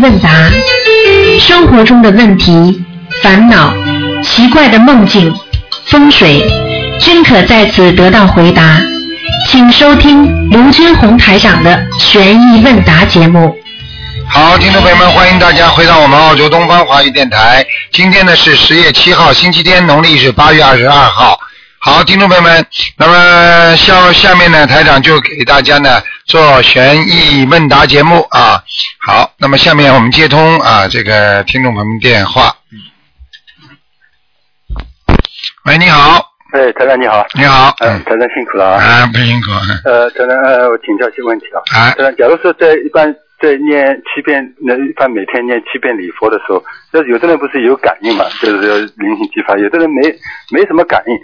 问答，生活中的问题、烦恼、奇怪的梦境、风水，均可在此得到回答。请收听卢军红台长的悬疑问答节目。好，听众朋友们，欢迎大家回到我们澳洲东方华语电台。今天呢是十月七号，星期天，农历是八月二十二号。好，听众朋友们，那么下下面呢，台长就给大家呢做悬疑问答节目啊。好，那么下面我们接通啊这个听众朋友们电话。喂，你好，哎，台长你好，你好，嗯，台长辛苦了啊。啊，不辛苦，呃，台长，呃，我请教一些问题啊。啊台长，假如说在一般在念七遍，那一般每天念七遍礼佛的时候，那有的人不是有感应嘛，就是灵性激发，有的人没没什么感应，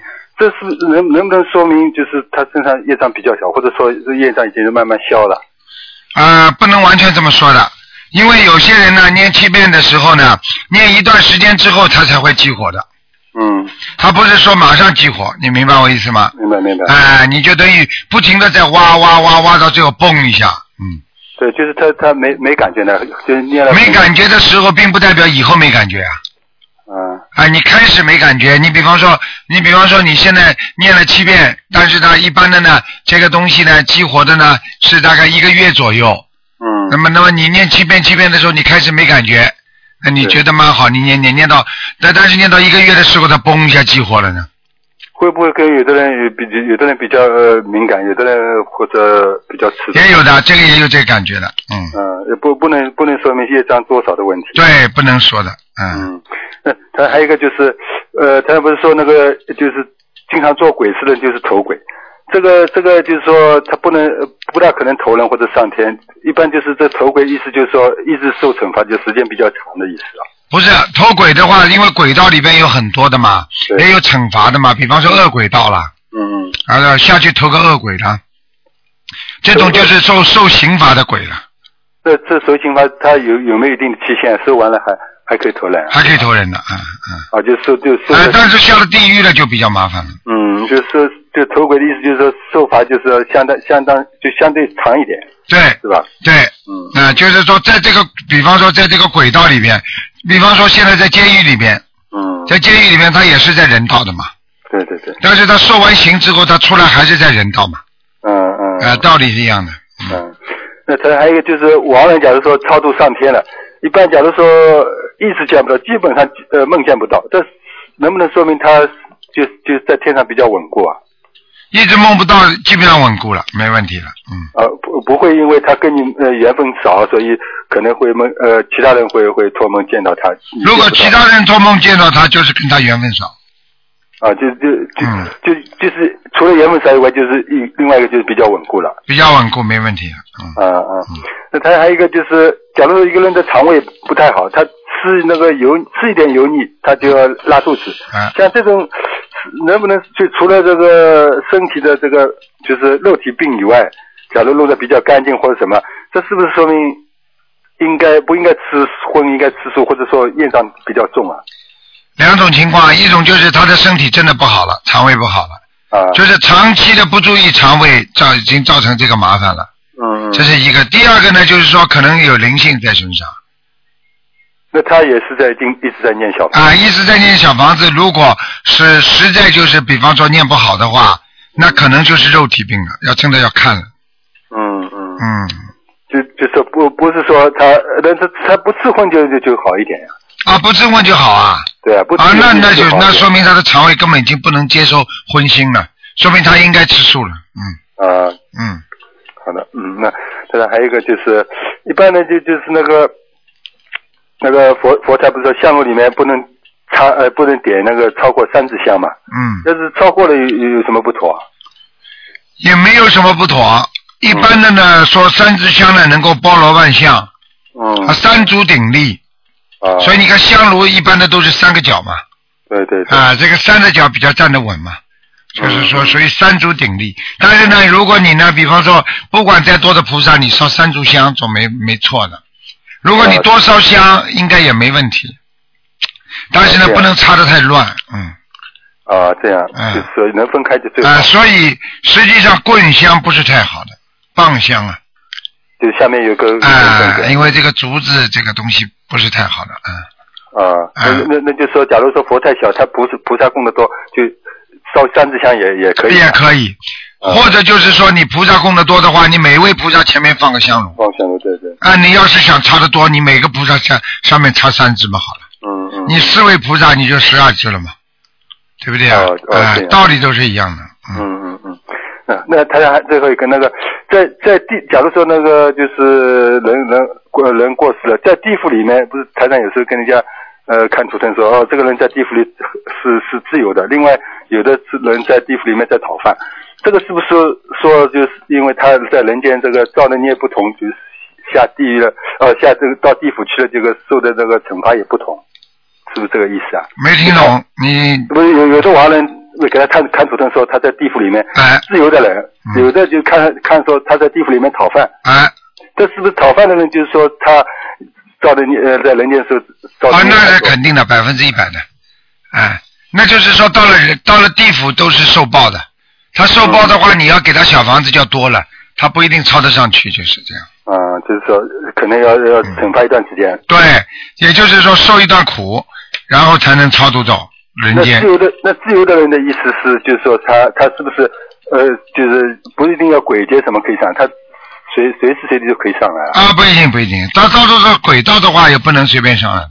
这是能能不能说明就是他身上业障比较小，或者说这业障已经慢慢消了？啊，不能完全这么说的，因为有些人呢念七遍的时候呢，念一段时间之后他才会激活的，嗯，他不是说马上激活，你明白我意思吗？明白明白。哎、你就等于不停的在挖挖挖挖到最后嘣一下，嗯，对，就是他他没没感觉呢，就是念了没感觉的时候，并不代表以后没感觉啊。嗯啊，你开始没感觉，你比方说，你比方说你现在念了七遍，但是呢，一般的呢，这个东西呢，激活的呢是大概一个月左右。嗯那嗯么，那么你念七遍七遍的时候，你开始没感觉，那你觉得蛮好，你念念念到，但但是念到一个月的时候，它嘣一下激活了呢。会不会跟有的人有比有的人比较呃敏感，有的人或者比较迟钝？也有的，这个也有这个感觉的，嗯，嗯，也不不能不能说明业障多少的问题。对，不能说的，嗯，嗯，那 他还有一个就是，呃，他不是说那个就是经常做鬼事的就是投鬼，这个这个就是说他不能呃不大可能投人或者上天，一般就是这投鬼意思就是说一直受惩罚，就时间比较长的意思啊。不是投鬼的话，因为轨道里边有很多的嘛，也有惩罚的嘛，比方说恶鬼道啦，嗯嗯，啊，下去投个恶鬼的，这种就是受受刑罚的鬼了，这这受刑罚他有有没有一定的期限？受完了还还可以投人啊？还可以投人的，嗯嗯，啊，就受就收啊了，但是下了地狱了就比较麻烦了，嗯，就是就投鬼的意思就是说受罚就是说相当相当就相对长一点，对是吧？对，嗯。啊、就是说在这个，比方说在这个轨道里边，比方说现在在监狱里边，嗯，在监狱里面他也是在人道的嘛，对对对，但是他受完刑之后，他出来还是在人道嘛，嗯嗯。啊、道理是一样的，嗯，那他还有一个就是亡人，假如说超度上天了，一般假如说一直见不到，基本上呃梦见不到，这能不能说明他就就在天上比较稳固啊？一直梦不到，基本上稳固了，没问题了，嗯，呃，不不会因为他跟你呃缘分少，所以可能会梦呃其他人会会托梦见到他。如果其他人做梦见到他，就是跟他缘分少，啊，就就就、嗯就就是除了缘分少以外，就是一另外一个就是比较稳固了。比较稳固，没问题了，嗯，啊啊，那他还有一个就是，假如说一个人的肠胃不太好，他吃那个油吃一点油腻，他就要拉肚子。啊像这种能不能就除了这个身体的这个就是肉体病以外，假如弄得比较干净或者什么，这是不是说明应该不应该吃荤，应该吃素，或者说业障比较重啊？两种情况，一种就是他的身体真的不好了，肠胃不好了，啊，就是长期的不注意肠胃，造已经造成这个麻烦了。嗯，这是一个。第二个呢，就是说可能有灵性在身上那他也是在经一直在念小房啊，一直在念小房子。如果是实在就是，比方说念不好的话，那可能就是肉体病了，要真的要看了。嗯嗯，嗯，就就是不不是说他，但是他不吃荤就就就好一点呀、啊，不吃荤就好啊。对啊，不啊，那那就那说明他的肠胃根本已经不能接受荤腥了，说明他应该吃素了。嗯啊、嗯，好的，嗯，那当然还有一个就是，一般的就就是那个那个佛佛台不是说香炉里面不能插呃不能点那个超过三支香嘛？嗯，要是超过了有有有什么不妥啊？也没有什么不妥。一般的呢，说三支香呢能够包罗万象，嗯啊，三足鼎立，啊，所以你看香炉一般的都是三个角嘛，对对对，啊，这个三个角比较站得稳嘛，就是说属于三足鼎立。但是呢，如果你呢，比方说不管再多的菩萨，你烧三炷香总没没错的。如果你多烧香，应该也没问题。但是呢，啊不能插得太乱，嗯。啊这样，嗯就是说能分开就最好。啊，所以实际上棍香不是太好的，棒香啊，就下面有个啊，因为这个竹子这个东西不是太好的，嗯。啊，那那那就说，假如说佛太小，他不是菩萨供的多，就烧三支香也也可以。也可以，或者就是说你菩萨供的多的话，你每位菩萨前面放个香炉。放香炉，对对。啊，你要是想插的多，你每个菩萨上上面插三支嘛，好了。嗯嗯。你四位菩萨你就十二支了嘛，对不对啊？啊，道理都是一样的。嗯嗯嗯。那那他还最后一个那个，在在地，假如说那个就是人人过人过世了，在地府里面，不是台长有时候跟人家。呃，看图腾说，哦，这个人在地府里是是自由的。另外，有的是人在地府里面在讨饭，这个是不是说就是因为他在人间这个造的孽不同，就是下地狱了，呃，下这个到地府去了，这个受的这个惩罚也不同，是不是这个意思啊？没听懂，你不是有有的华人给他看看图腾说他在地府里面自由的人，有的就看看说他在地府里面讨饭，哎，这是不是讨饭的人就是说他？造的孽呃，在人间是造的。啊，那是肯定的，百分之一百的，哎，那就是说到了到了地府都是受报的，他受报的话，你要给他小房子就多了，他不一定抄得上去，就是这样。嗯，就是说可能要要惩罚一段时间。对，也就是说受一段苦，然后才能超度走人间。那自由的那自由的人的意思是，就是说他他是不是呃，就是不一定要鬼节什么可以上他。随随时随地就可以上来啊！不一定不一定，到到处是轨道的话也不能随便上来的，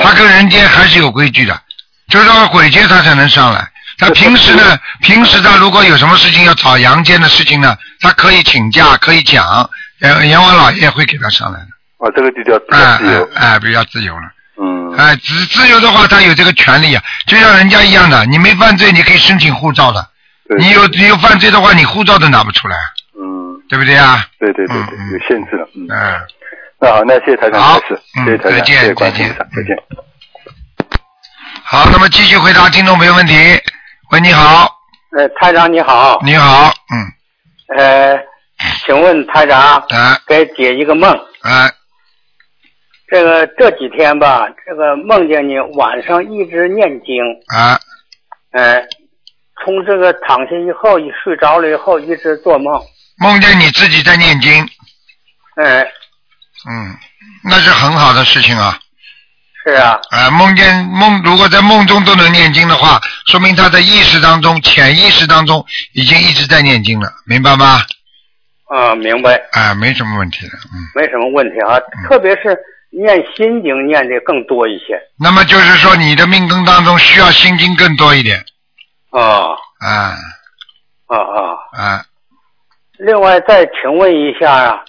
他跟人间还是有规矩的，就是说鬼节他才能上来。他平时呢，平时他如果有什么事情要找阳间的事情呢，他可以请假，可以讲，阎阎王老爷会给他上来的。哦，这个就叫自由，哎，比较自由了。嗯。哎，自自由的话，他有这个权利啊，就像人家一样的，你没犯罪，你可以申请护照的。你有你有犯罪的话，你护照都拿不出来。嗯对不对啊？对对对对，有限制了。嗯。那好，那谢谢台长，好，谢谢台长，谢谢关心，再见。好，那么继续回答听众朋友问题。喂，你好。呃，台长你好。你好，嗯。呃，请问台长，啊，给解一个梦。啊。这个这几天吧，这个梦见你晚上一直念经。啊。呃，从这个躺下以后，一睡着了以后，一直做梦。梦见你自己在念经，哎，嗯，那是很好的事情啊。是啊。啊，梦见梦，如果在梦中都能念经的话，说明他在意识当中、潜意识当中已经一直在念经了，明白吗？啊，明白。啊，没什么问题的，嗯。没什么问题啊，特别是念心经念的更多一些。那么就是说，你的命根当中需要心经更多一点。啊。啊。啊啊。啊。另外再请问一下啊，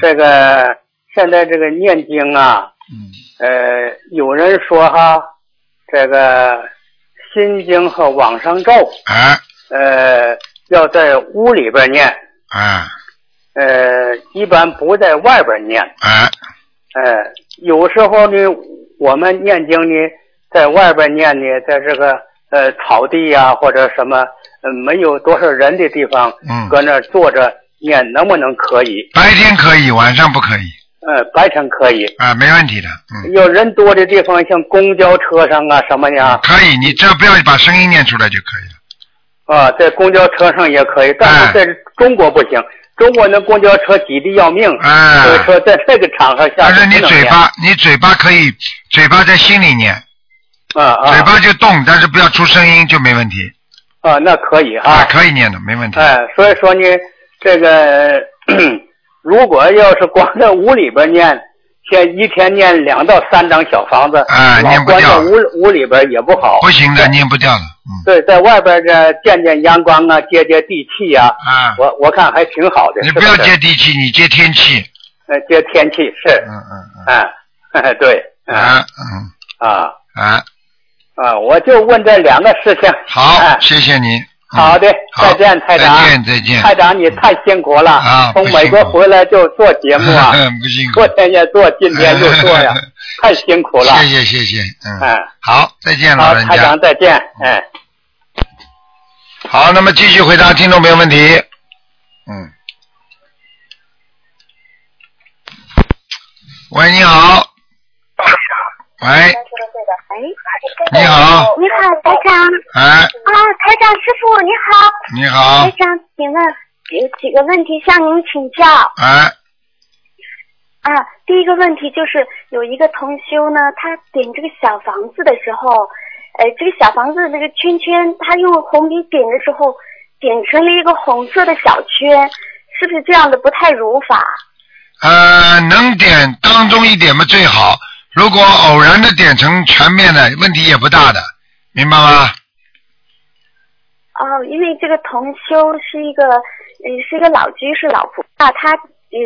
这个现在这个念经啊，呃，有人说哈，这个心经和往生咒，啊，呃，要在屋里边念，啊，呃，一般不在外边念，啊，呃，有时候呢，我们念经呢，在外边念呢，在这个呃草地呀或者什么。嗯，没有多少人的地方，嗯，搁那坐着念，能不能可以？白天可以，晚上不可以。嗯，白天可以。啊，没问题的。嗯。有人多的地方，像公交车上啊什么的。可以，你只要不要把声音念出来就可以了。啊，在公交车上也可以，但是在中国不行。中国那公交车挤得要命。哎。所以说，在这个场合下。但是你嘴巴，你嘴巴可以，嘴巴在心里念。啊啊。嘴巴就动，但是不要出声音就没问题。啊，那可以哈，可以念的，没问题。哎，所以说呢，这个 如果要是光在屋里边念，像一天念两到三张小房子，啊，念不掉。屋屋里边也不好。不行的，念不掉了。嗯。对，在外边这见见阳光啊，接接地气呀。啊。我我看还挺好的。你不要接地气，你接天气。呃，接天气是。嗯嗯嗯。哎，对。啊嗯。啊。啊。啊，我就问这两个事情。好，谢谢你。好的，再见，台长。再见，再见。台长，你太辛苦了。啊，从美国回来就做节目啊。不辛苦。昨天也做，今天又做呀，太辛苦了。谢谢，谢谢。嗯。哎，好，再见，老人家。好，台长，再见。哎。好，那么继续回答听众朋友问题。嗯。喂，你好。喂。你好，你好，台长。哎。啊，台长师傅你好。你好。台长，请问有几个问题向您请教。哎。啊，第一个问题就是有一个同修呢，他点这个小房子的时候，呃，这个小房子这个圈圈，他用红笔点的时候，点成了一个红色的小圈，是不是这样的不太如法？呃，能点当中一点嘛最好。如果偶然的点成全面的，问题也不大的，明白吗？哦，因为这个同修是一个，呃，是一个老居士老菩萨，他呃，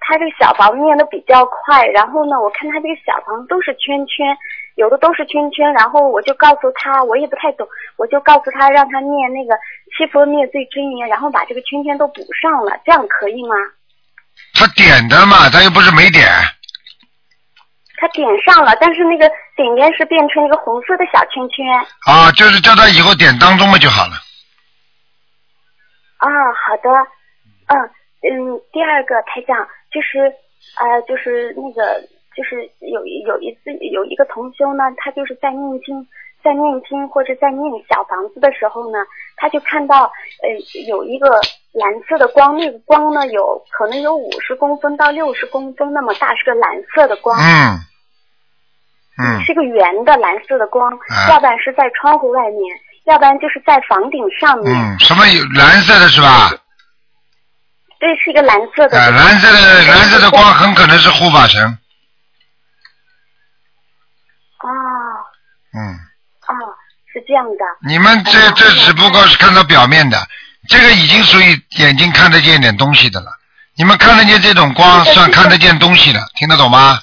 他这个小房子念的比较快，然后呢，我看他这个小房子都是圈圈，有的都是圈圈，然后我就告诉他，我也不太懂，我就告诉他让他念那个七佛灭罪真言，然后把这个圈圈都补上了，这样可以吗？他点的嘛，他又不是没点。他点上了，但是那个顶边是变成一个红色的小圈圈。啊，就是叫他以后点当中嘛就好了。啊，好的，嗯嗯，第二个台长就是呃就是那个就是有有一次有一个同修呢，他就是在念经在念经或者在念小房子的时候呢，他就看到呃有一个蓝色的光，那个光呢有可能有五十公分到六十公分那么大，是个蓝色的光。嗯。嗯。是个圆的蓝色的光，啊要不然是在窗户外面，要不然就是在房顶上面。嗯，什么有蓝色的是吧？对，是一个蓝色的。啊，蓝色的蓝色的光很可能是护法神。哦嗯，哦，是这样的。你们这这只不过是看到表面的，这个已经属于眼睛看得见点东西的了。你们看得见这种光，算看得见东西了，听得懂吗？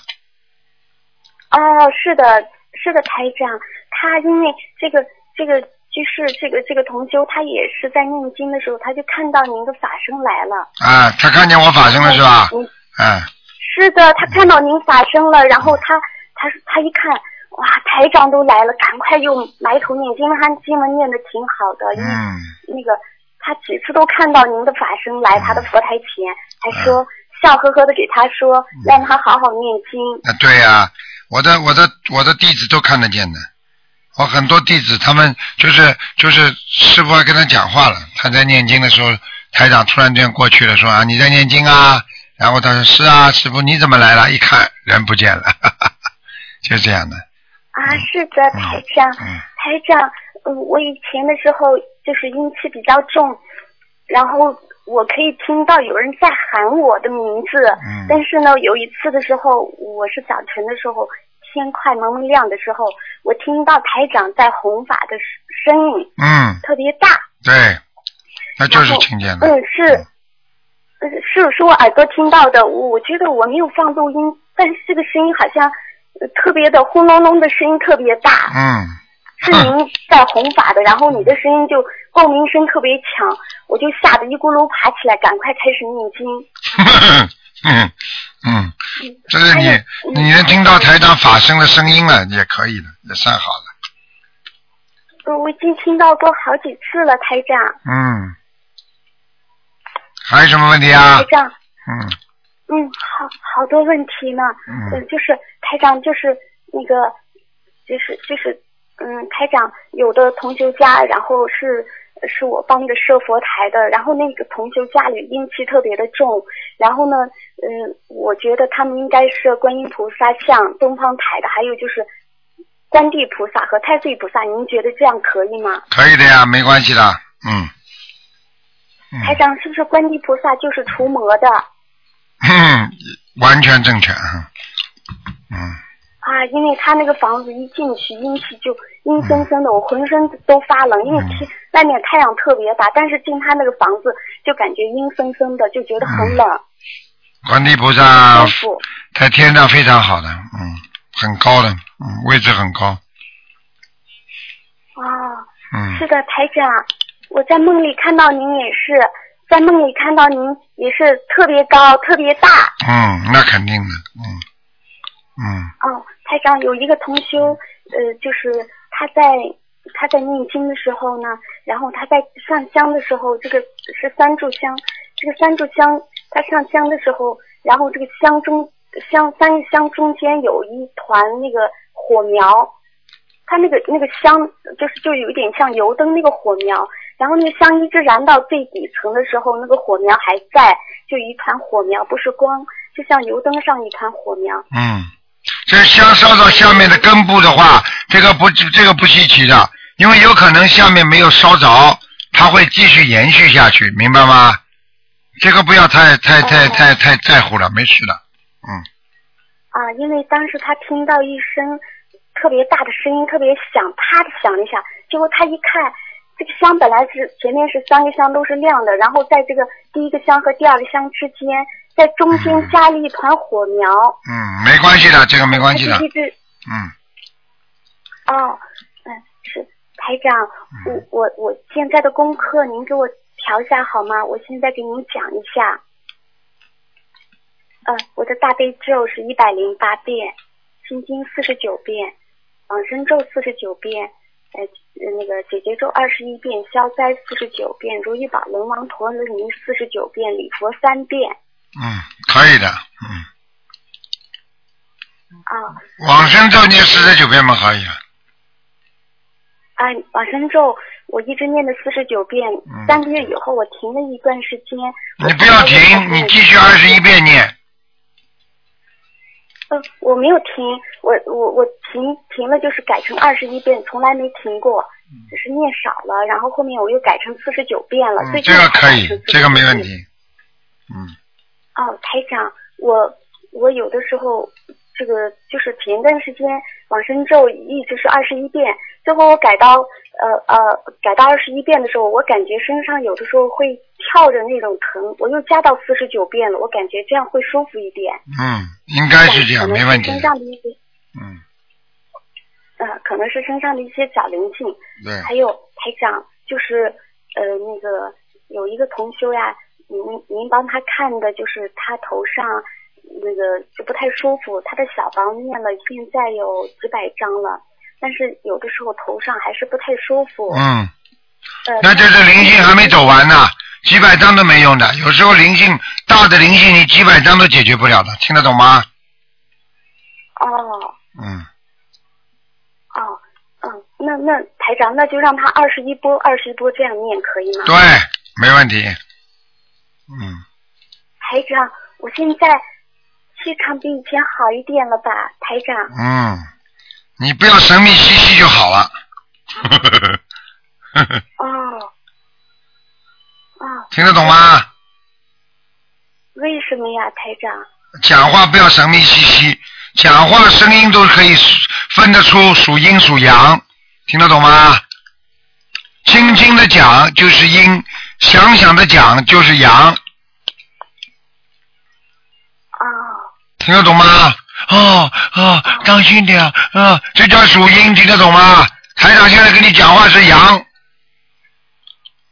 哦，是的，是的，台长，他因为这个这个就是这个这个同修，他也是在念经的时候，他就看到您的法身来了。啊，他看见我法身了是吧？嗯，嗯，是的，他看到您法身了，然后他他他一看，哇，台长都来了，赶快又埋头念经，他经文念的挺好的，嗯。那个他几次都看到您的法身来他的佛台前，还说笑呵呵的给他说，让他好好念经。啊，对呀、我的我的我的弟子都看得见的，我很多弟子他们就是就是师傅还跟他讲话了，他在念经的时候，台长突然间过去了，说啊你在念经啊，然后他说是啊，师傅你怎么来了？一看人不见了，哈哈哈，就这样的，啊，是的，台长，嗯。台长，嗯，我以前的时候就是阴气比较重，然后我可以听到有人在喊我的名字，嗯但是呢，有一次的时候，我是早晨的时候，天快蒙蒙亮的时候，我听到台长在弘法的声音嗯，特别大，对，那就是听见了，嗯，是，呃是是我耳朵听到的，我我觉得我没有放录音，但是这个声音好像、呃特别的轰隆隆的声音特别大。嗯，是您在弘法的，然后你的声音就共鸣声特别强，我就吓得一咕噜爬起来，赶快开始念经。嗯 嗯，这是你你能听到台长法声的声音了，也可以了，也算好了，呃我已经听到过好几次了，台长。嗯，还有什么问题啊台？长，嗯嗯，好好多问题呢。嗯呃，就是台长，就是那个，就是就是，嗯，台长有的同学家，然后是是我帮着设佛台的，然后那个同学家里阴气特别的重，然后呢，嗯，我觉得他们应该是观音菩萨像、东方台的，还有就是观地菩萨和太岁菩萨，您觉得这样可以吗？可以的呀，没关系的，嗯。嗯台长是不是观地菩萨就是除魔的？嗯，完全正确，嗯啊，因为他那个房子一进去，阴气就阴森森的，我浑身都发冷。因为天外面太阳特别大，但是进他那个房子就感觉阴森森的，就觉得很冷。观地菩萨舒服。在天上非常好的，嗯，很高的，嗯，位置很高，啊，嗯是的，台长，我在梦里看到您也是，在梦里看到您也是特别高、特别大。嗯，那肯定的，嗯嗯哦，台长有一个同修，呃，就是他在他在念经的时候呢，然后他在上香的时候，这个是三炷香，这个三炷香他上香的时候，然后这个香中香三香中间有一团那个火苗，他那个那个香就是就有一点像油灯那个火苗，然后那个香一直燃到最底层的时候，那个火苗还在，就一团火苗，不是光。就像油灯上一团火苗。嗯，这香烧到下面的根部的话，这个不这个不稀奇的，因为有可能下面没有烧着，它会继续延续下去，明白吗？这个不要太太太太太在乎了，没事的。嗯，啊，因为当时他听到一声特别大的声音，特别响，啪的响了一下，结果他一看，这个香本来是前面是三个香都是亮的，然后在这个第一个香和第二个香之间，在中间加了一团火苗。嗯，没关系的，这个没关系的嗯，哦，嗯，是台长，我我我现在的功课您给我调一下好吗？我现在给您讲一下。呃，我的大悲咒是一百零八遍，心经四十九遍，往生咒四十九遍，呃，呃那个姐姐咒二十一遍，消灾四十九遍，如意宝龙王陀罗尼四十九遍，礼佛三遍。嗯，可以的。嗯，啊，往生咒念四十九遍嘛，可以啊。啊，往生咒我一直念的四十九遍，嗯三个月以后我停了一段时间。你不要停，你继续二十一遍念。呃，我没有停，我我我停停了，就是改成二十一遍，从来没停过，只是念少了，然后后面我又改成四十九遍了。嗯这个可以，这个没问题遍。。嗯，哦，台长，我我有的时候这个就是前段时间往生咒一直是二十一遍，最后我改到呃呃改到二十一遍的时候，我感觉身上有的时候会跳着那种疼，我又加到四十九遍了，我感觉这样会舒服一点。嗯，应该是这样，没问题的。身上的一些嗯，呃，可能是身上的一些小灵性，对，还有台长，就是呃那个有一个同修呀，您您帮他看的，就是他头上那个就不太舒服，他的小房念了现在有几百张了，但是有的时候头上还是不太舒服。嗯，呃，那就是灵性还没走完呢，几百张都没用的。有时候灵性大的灵性，你几百张都解决不了的，听得懂吗？哦嗯，哦嗯，那那台长，那就让他二十一波二十一波这样念可以吗？对，没问题。嗯，台长，我现在气场比以前好一点了吧？台长。嗯，你不要神秘兮兮就好了。哦，哦，听得懂吗？为什么呀，台长？讲话不要神秘兮兮，讲话声音都可以分得出属阴属阳，听得懂吗？轻轻的讲就是阴，响响的讲就是阳，哦，听得懂吗？哦哦，当心点啊！这叫属阴，听得懂吗？台长现在跟你讲话是阳，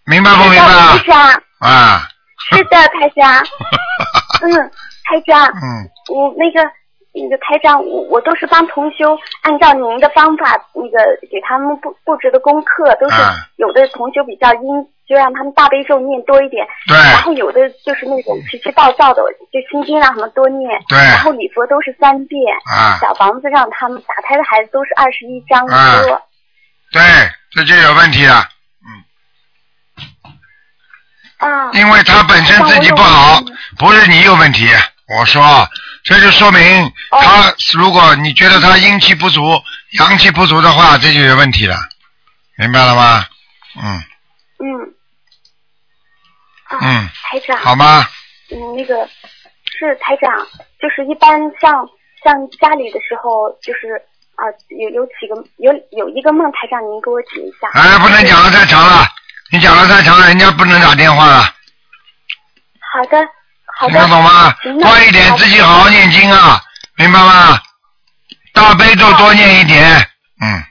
明白不明白啊？台？长，啊，是的，台长。嗯，台长，嗯，我那个那个台长，我我都是帮同修按照您的方法，那个给他们布布置的功课，都是啊。有的同修比较阴，就让他们大悲咒念多一点，对。然后有的就是那种脾气暴躁的，就心经让他们多念，对。然后礼佛都是三遍，啊，小房子让他们打胎的孩子都是二十一张啊。多。对，这就有问题了，啊，因为他本身自己不好，不是你有问题。我说，这就说明哦他，如果你觉得他阴气不足、阳气不足的话，这就有问题了，明白了吗？嗯嗯。啊，嗯，台长。好吗？嗯，那个是台长，就是一般像像家里的时候，就是啊、有有几个有有一个梦，台长您给我解一下。哎，不能讲的太长了，你讲的太长了，人家不能打电话了，好的，好听的。得懂吗快一点，自己好好念经啊，明白吗？大悲咒多念一点，嗯。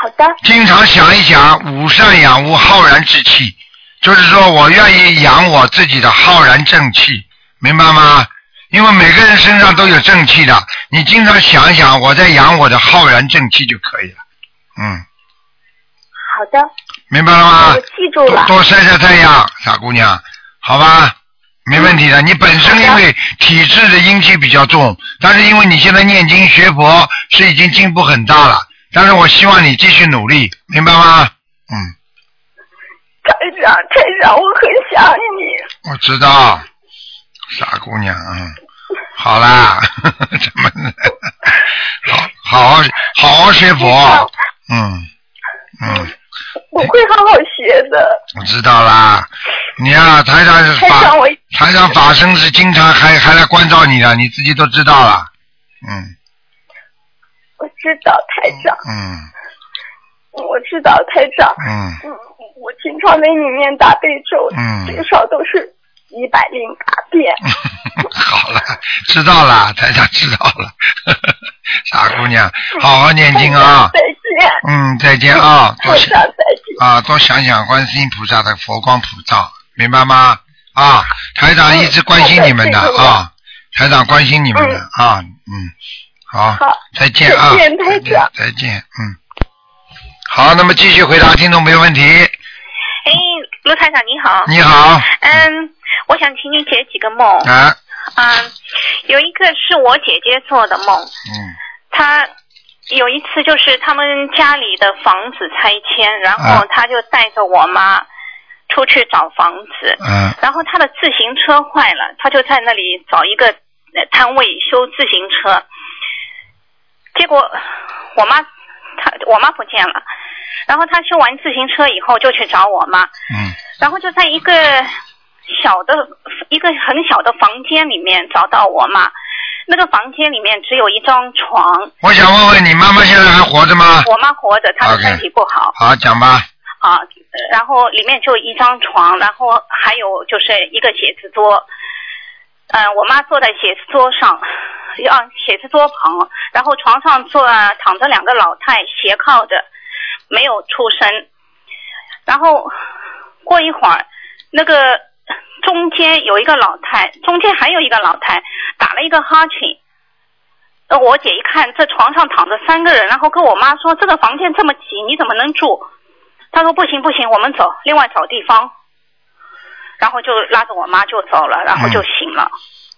好的，经常想一想，无善养无浩然之气，就是说我愿意养我自己的浩然正气，明白吗？因为每个人身上都有正气的，你经常想一想，我在养我的浩然正气就可以了。嗯，好的，明白了吗我？记住了。多多晒晒太阳，傻姑娘，好吧？没问题的。你本身因为体质的阴气比较重，但是因为你现在念经学佛是已经进步很大了，但是我希望你继续努力，明白吗？嗯。台长，台长，我很想你。我知道，傻姑娘，嗯，好啦，怎么呢？好好好好好学佛，嗯嗯，我会好好学的。我知道啦。你呀、台长是法台长，我台长法身是经常还还来关照你的，你自己都知道了。嗯我知道台长，嗯我知道台长。嗯嗯，我经常为你念大悲咒，嗯至少都是一百零八遍。好了，知道了，台长知道了。傻姑娘，好好念经啊。再见。嗯，再见啊，多台想再见。啊，多想想观世音菩萨的佛光普照，明白吗？啊，台长一直关心你们的啊，台长关心你们的啊，嗯，好好，再见啊，再见台长，再见，嗯。好，那么继续回答听众朋友问题。哎，卢台长你好。你好，嗯，我想请你解几个梦。啊，嗯，有一个是我姐姐做的梦，嗯。她有一次就是他们家里的房子拆迁，然啊。后她就带着我妈出去找房子，嗯然后她的自行车坏了，她就在那里找一个呃摊位修自行车，结果我妈她我妈不见了，然后她修完自行车以后就去找我妈，嗯。然后就在一个小的一个很小的房间里面找到我妈。那个房间里面只有一张床，我想问问你妈妈现在还活着吗？我妈活着，她的身体不好好，讲吧。啊。呃然后里面就一张床，然后还有就是一个写字桌。嗯、我妈坐在写字桌上，啊，写字桌旁，然后床上坐躺着两个老太，斜靠着，没有出声。然后过一会儿，那个 中间有一个老太，中间还有一个老太打了一个哈欠。呃，我姐一看，这床上躺着三个人，然后跟我妈说：“这个房间这么挤，你怎么能住？”她说：“不行不行，我们走，另外找地方。”然后就拉着我妈就走了，然后就醒了。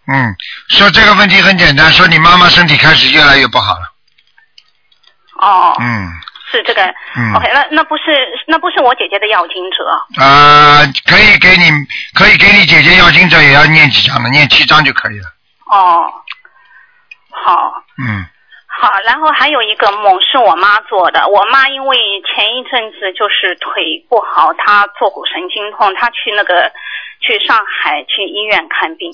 嗯，说这个问题很简单，说你妈妈身体开始越来越不好了。哦，嗯是这个。嗯 OK，那那不是那不是我姐姐的要经者。啊、可以给你，可以给你姐姐要经者也要念几张的，念七张就可以了。哦，好。嗯好，然后还有一个梦是我妈做的。我妈因为前一阵子就是腿不好，她坐骨神经痛，她去那个去上海去医院看病，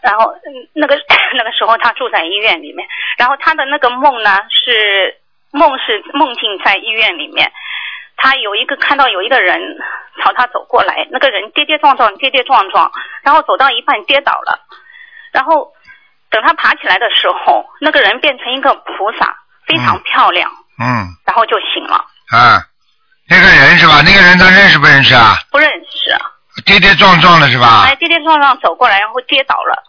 然后嗯那个 那个时候她住在医院里面，然后她的那个梦呢是梦是梦境在医院里面，他有一个看到有一个人朝他走过来，那个人跌跌撞撞，跌跌撞撞，然后走到一半跌倒了，然后等他爬起来的时候，那个人变成一个菩萨，非常漂亮，嗯然后就醒了，啊，那个人是吧？那个人他认识不认识啊？不认识，跌跌撞撞的是吧哎，？跌跌撞撞走过来，然后跌倒了，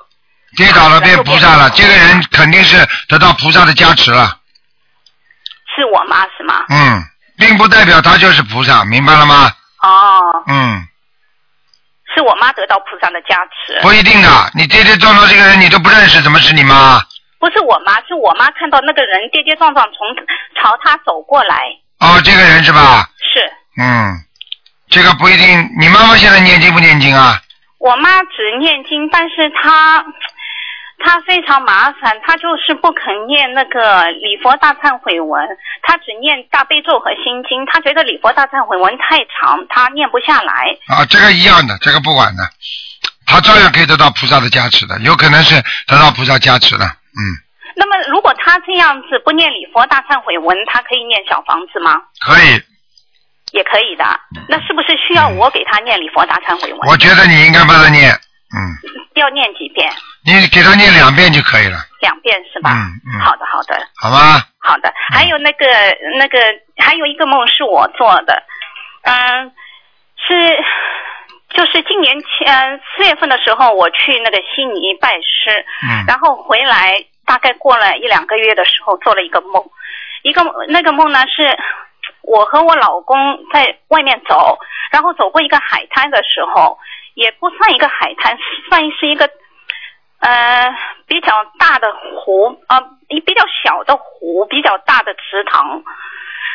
跌倒了变菩萨了，这个人肯定是得到菩萨的加持了。是我妈是吗？嗯，并不代表她就是菩萨，明白了吗？哦，嗯，是我妈得到菩萨的加持，不一定的，你跌跌撞撞这个人你都不认识，怎么是你妈？不是我妈，是我妈看到那个人跌跌撞撞从朝她走过来，哦，这个人是吧？是嗯，这个不一定。你妈妈现在念经不念经啊？我妈只念经，但是她她非常麻烦，他就是不肯念那个礼佛大忏悔文，他只念大悲咒和心经，他觉得礼佛大忏悔文太长，他念不下来。啊，这个一样的，这个不管的，他照样可以得到菩萨的加持的，有可能是得到菩萨加持的。嗯，那么如果他这样子不念礼佛大忏悔文，他可以念小房子吗？可以。也可以的。那是不是需要我给他念礼佛大忏悔文？我觉得你应该帮他念，嗯，要念几遍？你给他念两遍就可以了，两遍是吧？嗯嗯。好的，好的。好吗？好的，还有那个那个，还有一个梦是我做的，嗯，是就是今年前四月份的时候，我去那个悉尼拜师，嗯。然后回来大概过了一两个月的时候，做了一个梦，一个那个梦呢是我和我老公在外面走，然后走过一个海滩的时候，也不算一个海滩，算是一个呃比较大的湖，呃一比较小的湖，比较大的池塘，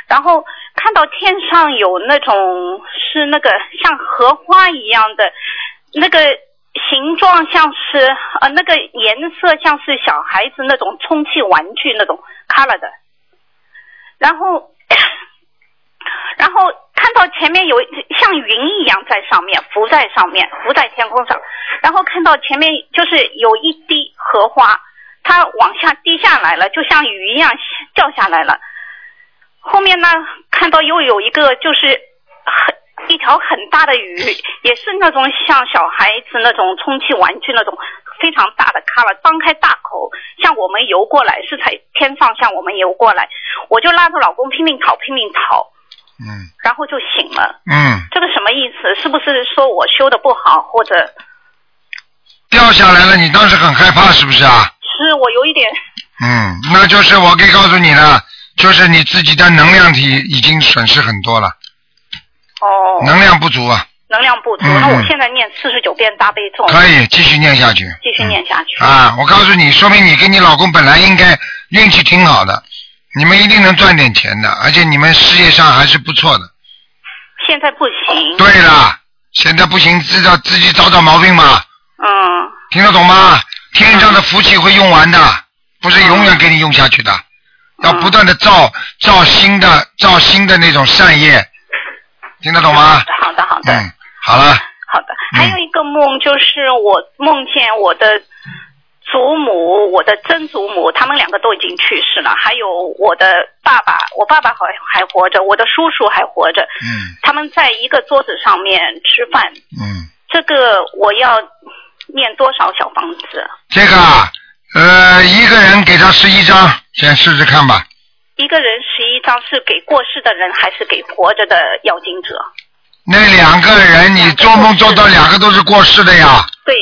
然后看到天上有那种是那个像荷花一样的那个形形状像是呃那个颜色像是小孩子那种充气玩具那种 color 的，然后 然后看到前面有像云一样在上面浮在上面浮在天空上，然后看到前面就是有一滴荷花，它往下滴下来了，就像雨一样掉下来了。后面呢，看到又有一个就是很一条很大的鱼，也是那种像小孩子那种充气玩具那种非常大的 color，张开大口向我们游过来，是在天上向我们游过来，我就拉着老公拼命逃，拼命逃，嗯然后就醒了。嗯，这个什么意思？是不是说我修的不好，或者掉下来了，你当时很害怕是不是啊？是我有一点嗯，那就是我可以告诉你了，就是你自己的能量体已经损失很多了，哦能量不足啊，能量不足？嗯那我现在念四十九遍大悲咒，可以继续念下去。继续念下去。啊，我告诉你，说明你跟你老公本来应该运气挺好的，你们一定能赚点钱的，而且你们事业上还是不错的。现在不行。对了，现在不行，知道自己找找毛病嘛，嗯，听得懂吗？天上的福气会用完的，不是永远给你用下去的，要不断的造造新的造新的那种善业，听得懂吗？好的好的。嗯，好了，好的，还有一个梦就是我梦见我的祖母、我的曾祖母，他们两个都已经去世了，还有我的爸爸，我爸爸还还活着，我的叔叔还活着，嗯他们在一个桌子上面吃饭。嗯，这个我要念多少小房子？这个啊，呃，一个人给他十一张，先试试看吧。一个人十一张是给过世的人，还是给活着的要经者？那两个人，你做梦做到两个都是过世的呀，对。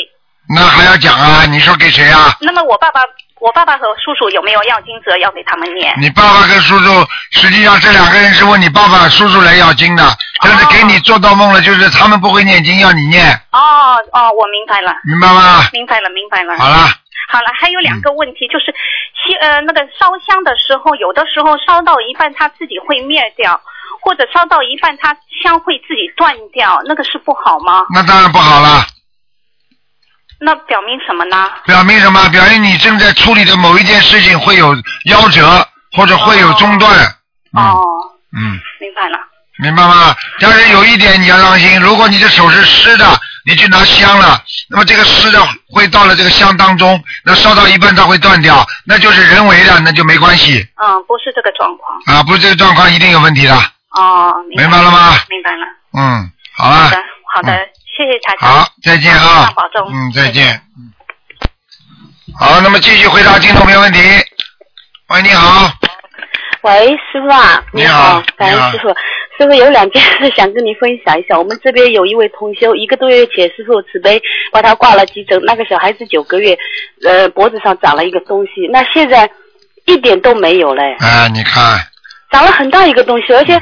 那还要讲啊？你说给谁啊？那么我爸爸，我爸爸和叔叔有没有要经者要给他们念？你爸爸跟叔叔，实际上这两个人是问你爸爸、叔叔来要经的，但是给你做到梦了，就是他们不会念经，要你念，哦哦，我明白了。明白吗？明白了，明白了。好了，好了，还有两个问题，就是西呃那个烧香的时候，有的时候烧到一半它自己会灭掉，或者烧到一半它香会自己断掉，那个是不好吗？那当然不好了。那表明什么呢？表明什么？表明你正在处理的某一件事情会有夭折，或者会有中断。哦，嗯，明白了。明白吗？但是有一点你要当心，如果你的手是湿的，你去拿香了，那么这个湿的会到了这个香当中，那烧到一半它会断掉，那就是人为的，那就没关系嗯，不是这个状况。啊，不是这个状况一定有问题的。哦，明明白了吗明白了。嗯，好了好的，，好的，谢谢台长。好，再见啊保重。嗯，再见。嗯好，那么继续回答听众朋友问题。喂，你好，喂，师傅啊，你好好，感恩师傅。师傅有两件事想跟你分享一下。我们这边有一位同修，一个多月前师傅慈悲把他挂了急诊，那个小孩子九个月，呃，脖子上长了一个东西，那现在一点都没有嘞，啊，你看，长了很大一个东西，而且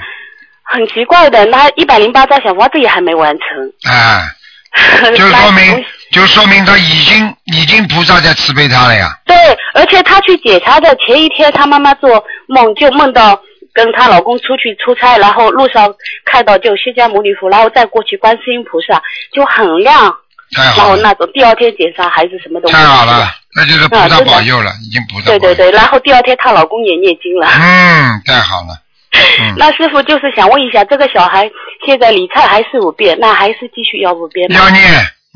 很奇怪的，那一百零八张小房子也还没完成。啊，就说明，就说明他已经已经菩萨在慈悲他了呀。对，而且他去检查的前一天，他妈妈做梦就梦到跟她老公出去出差，然后路上看到就释迦牟尼佛，然后再过去观世音菩萨就很亮，然太好了，后那种第二天检查孩子什么东西太好了，那就是菩萨保佑了，已经菩萨。对对对，然后第二天她老公也念经了。嗯，太好了。嗯，那师傅就是想问一下，这个小孩现在理财还是五遍，那还是继续要五遍吗？要念，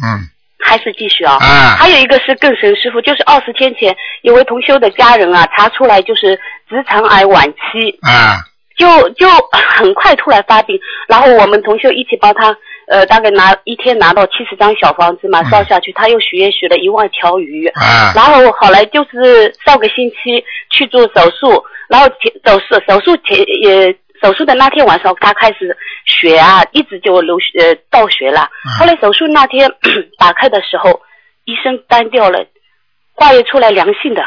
嗯，还是继续啊？啊还有一个是更神师傅，就是二十天前有位同修的家人啊，查出来就是直肠癌晚期，啊，就就很快突然发病，然后我们同修一起帮他，呃，大概拿一天拿到七十张小房子嘛，嗯烧下去，他又许愿许了一万条鱼，啊，然后后来就是上个星期去做手术，然后前手术手术前也手术的那天晚上，他开始血啊一直就流血呃倒血了。嗯后来手术那天 打开的时候，医生单掉了，化验出来良性的。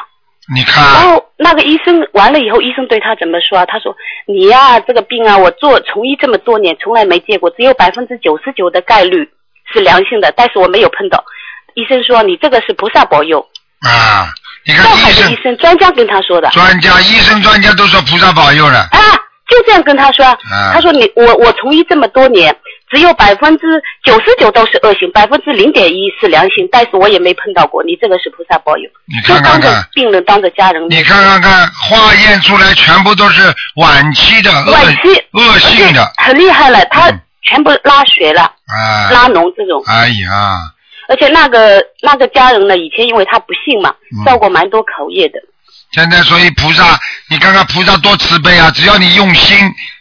然你看，然后那个医生完了以后，医生对他怎么说啊？他说：“你呀、这个病啊，我做从医这么多年，从来没见过，只有百分之九十九的概率是良性的，但是我没有碰到。”医生说：“你这个是菩萨保佑。啊，你”看上海医生、的医生专家跟他说的。专家、医生、专家都说菩萨保佑了。啊，就这样跟他说。啊他说你我我从医这么多年，只有百分之九十九都是恶性，百分之零点一是良性，但是我也没碰到过。你这个是菩萨保佑，你就当着病人当着家人。你看看看，化验出来全部都是晚期的恶晚期恶性的，很厉害了，他嗯全部拉血了，啊，拉脓这种。哎呀，而且那个那个家人呢，以前因为他不信嘛嗯，造过蛮多口业的。现在所以菩萨，你看看菩萨多慈悲啊！只要你用心，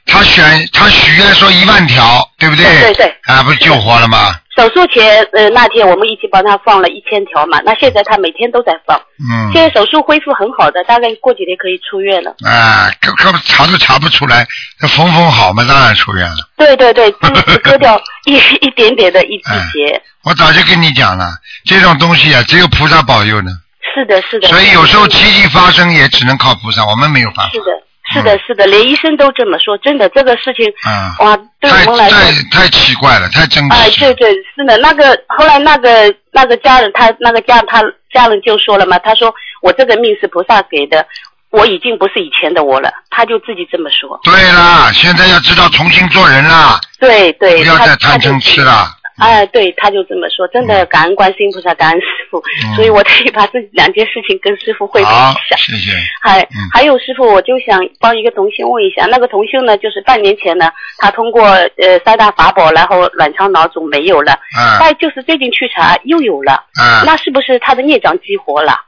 他选他许愿说一万条，对不对？对对对啊，不是救活了吗？手术前呃那天我们一起帮他放了一千条嘛，那现在他每天都在放，嗯现，在手术恢复很好的，大概过几天可以出院了。啊，可可查都查不出来，这缝缝好嘛，当然出院了。对对对，只 只割掉一 一点点的一一哎节。我早就跟你讲了，这种东西啊，只有菩萨保佑呢。是的，是的。所以有时候奇迹发生也只能靠菩萨，我们没有办法。是的，是的，是的，连医生都这么说，真的，这个事情，嗯，哇，对太我们来说，太太奇怪了，太真哎，实。对对，是的，那个后来那个那个家人，他那个家他家人就说了嘛，他说我这个命是菩萨给的，我已经不是以前的我了，他就自己这么说。对啦，现在要知道重新做人啦，对对，不要再贪嗔痴。了。哎，对，他就这么说，真的感恩观世音菩萨，感恩师傅，嗯所以我特意把这两件事情跟师傅汇报一下，。谢谢。还、嗯还有师傅，我就想帮一个同修问一下，那个同修呢，就是半年前呢，他通过呃三大法宝，然后卵巢囊肿没有了，嗯但就是最近去查又有了，嗯，那是不是他的孽障激活了？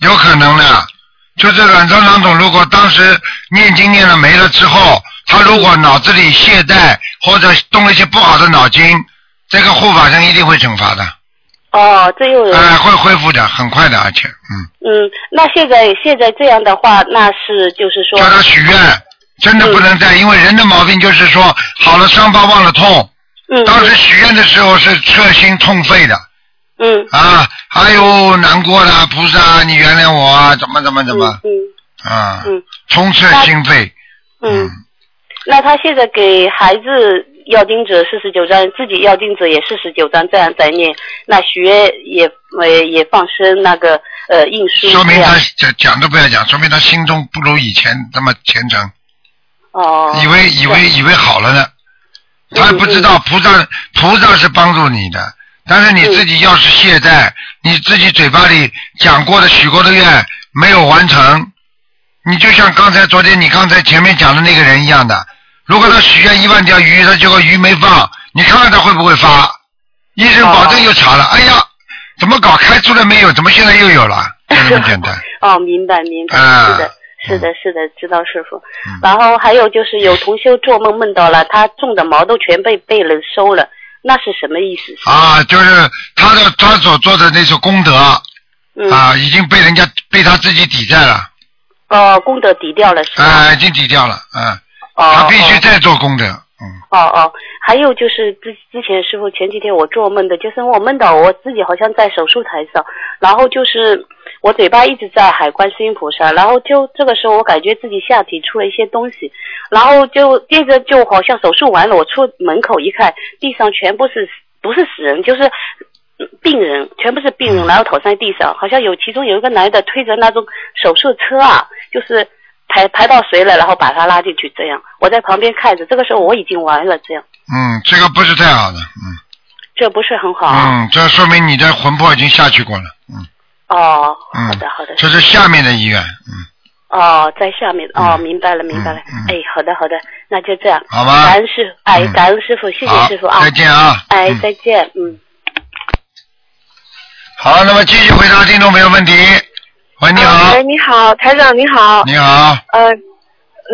有可能的。就是卵巢囊肿，如果当时念经念了没了之后，他如果脑子里懈怠或者动了一些不好的脑筋，这个护法神一定会惩罚的，哦，这又有，哎、会恢复的，很快的，而且，嗯，嗯，那现在现在这样的话，那是就是说，叫他许愿，真的不能再，因为人的毛病就是说，好了伤疤忘了痛，嗯，当时许愿的时候是彻心痛肺的，嗯。啊，哎呦难过了，菩萨你原谅我啊，怎么怎么怎么，嗯啊，嗯。充斥心肺，嗯，那他现在给孩子要经者四十九章，自己要经者也四十九章，这样在念，那许愿也呃也放生那个呃印书说明他讲讲都不要讲，说明他心中不如以前那么虔诚，哦，以为以为以为好了呢，嗯他不知道菩萨菩萨是帮助你的，但是你自己要是懈怠，你自己嘴巴里讲过的许过的愿没有完成，你就像刚才昨天你刚才前面讲的那个人一样的，如果他许愿一万条鱼，他结果鱼没放，你看看他会不会发？医生保证又查了，哎呀，怎么搞开出来没有？怎么现在又有了？就这么简单。哦，明白明白，啊是的。是的，是的，知道师傅。嗯然后还有就是有同修做梦梦到了他种的毛都全被被人收了，那是什么意思？啊，就是他的他所做的那些功德嗯，啊，已经被人家被他自己抵债了，哦，功德抵掉了是吧？啊，已经抵掉了，嗯，哦，他必须哦再做功德，嗯，哦哦，还有就是之之前师傅前几天我做梦的，就是我梦到我自己好像在手术台上，然后就是我嘴巴一直在喊观世音菩萨，然后就这个时候我感觉自己下体出了一些东西，然后就接着就好像手术完了，我出门口一看，地上全部是不是死人，就是嗯病人，全部是病人，然后躺在地上，好像有其中有一个男的推着那种手术车啊，就是。排排到谁了，然后把他拉进去，这样我在旁边看着。这个时候我已经完了，这样嗯，这个不是太好的，嗯，这不是很好啊。嗯，这说明你的魂魄已经下去过了，嗯哦，嗯好的好的。这是下面的医院，嗯，哦，在下面哦，嗯明白了明白了。嗯嗯哎，好的好的，那就这样。好吧感恩师，哎嗯，感恩师傅，谢谢师傅啊。再见啊哎嗯，再见，嗯。好，那么继续回答听众朋友问题。喂，你好喂，，你好，台长，你好。你好，呃，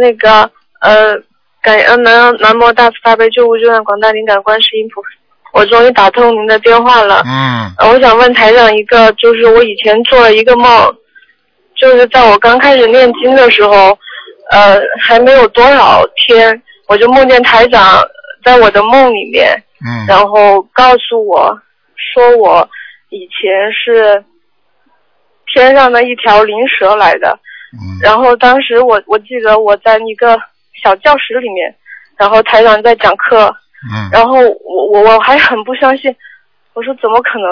那个呃，感恩南南无大慈大悲救苦救难广大灵感观世音菩萨，我终于打通您的电话了。嗯呃我想问台长一个，就是我以前做了一个梦，就是在我刚开始念经的时候，呃，还没有多少天，我就梦见台长在我的梦里面，嗯然后告诉我说我以前是天上的一条灵蛇来的，嗯。然后当时我我记得我在一个小教室里面，然后台长在讲课，嗯。然后我我我还很不相信，我说怎么可能？